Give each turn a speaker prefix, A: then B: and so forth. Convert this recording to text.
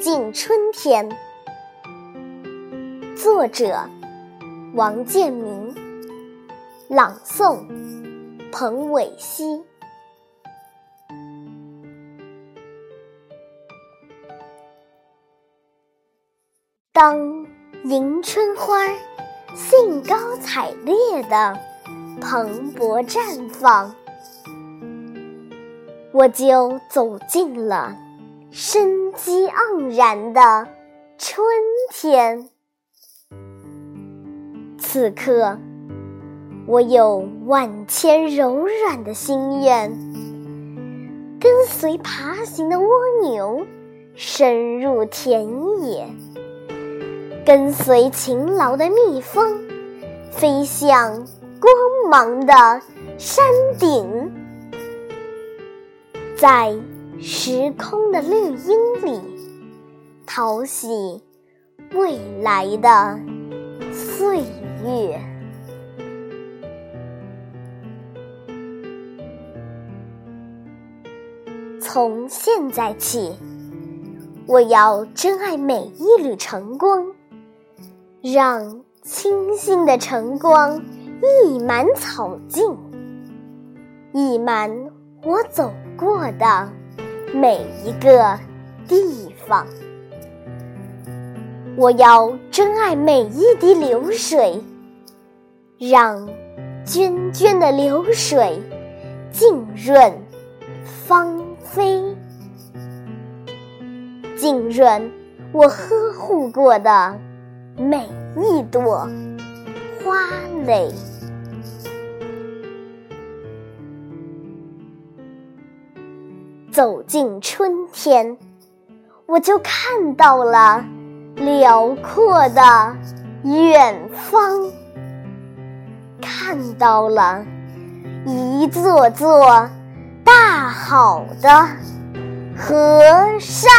A: 进春天。作者：王建民，朗诵：彭伟熙。当迎春花兴高采烈的蓬勃绽放，我就走进了生机盎然的春天。此刻，我有万千柔软的心愿，跟随爬行的蜗牛深入田野。跟随勤劳的蜜蜂，飞向光芒的山顶，在时空的绿荫里，淘洗未来的岁月。从现在起，我要珍爱每一缕晨光。让清新的晨光溢满草径，溢满我走过的每一个地方。我要珍爱每一滴流水，让涓涓的流水浸润芳菲，浸润我呵护过的。每一朵花蕾，走进春天，我就看到了辽阔的远方，看到了一座座大好的河山。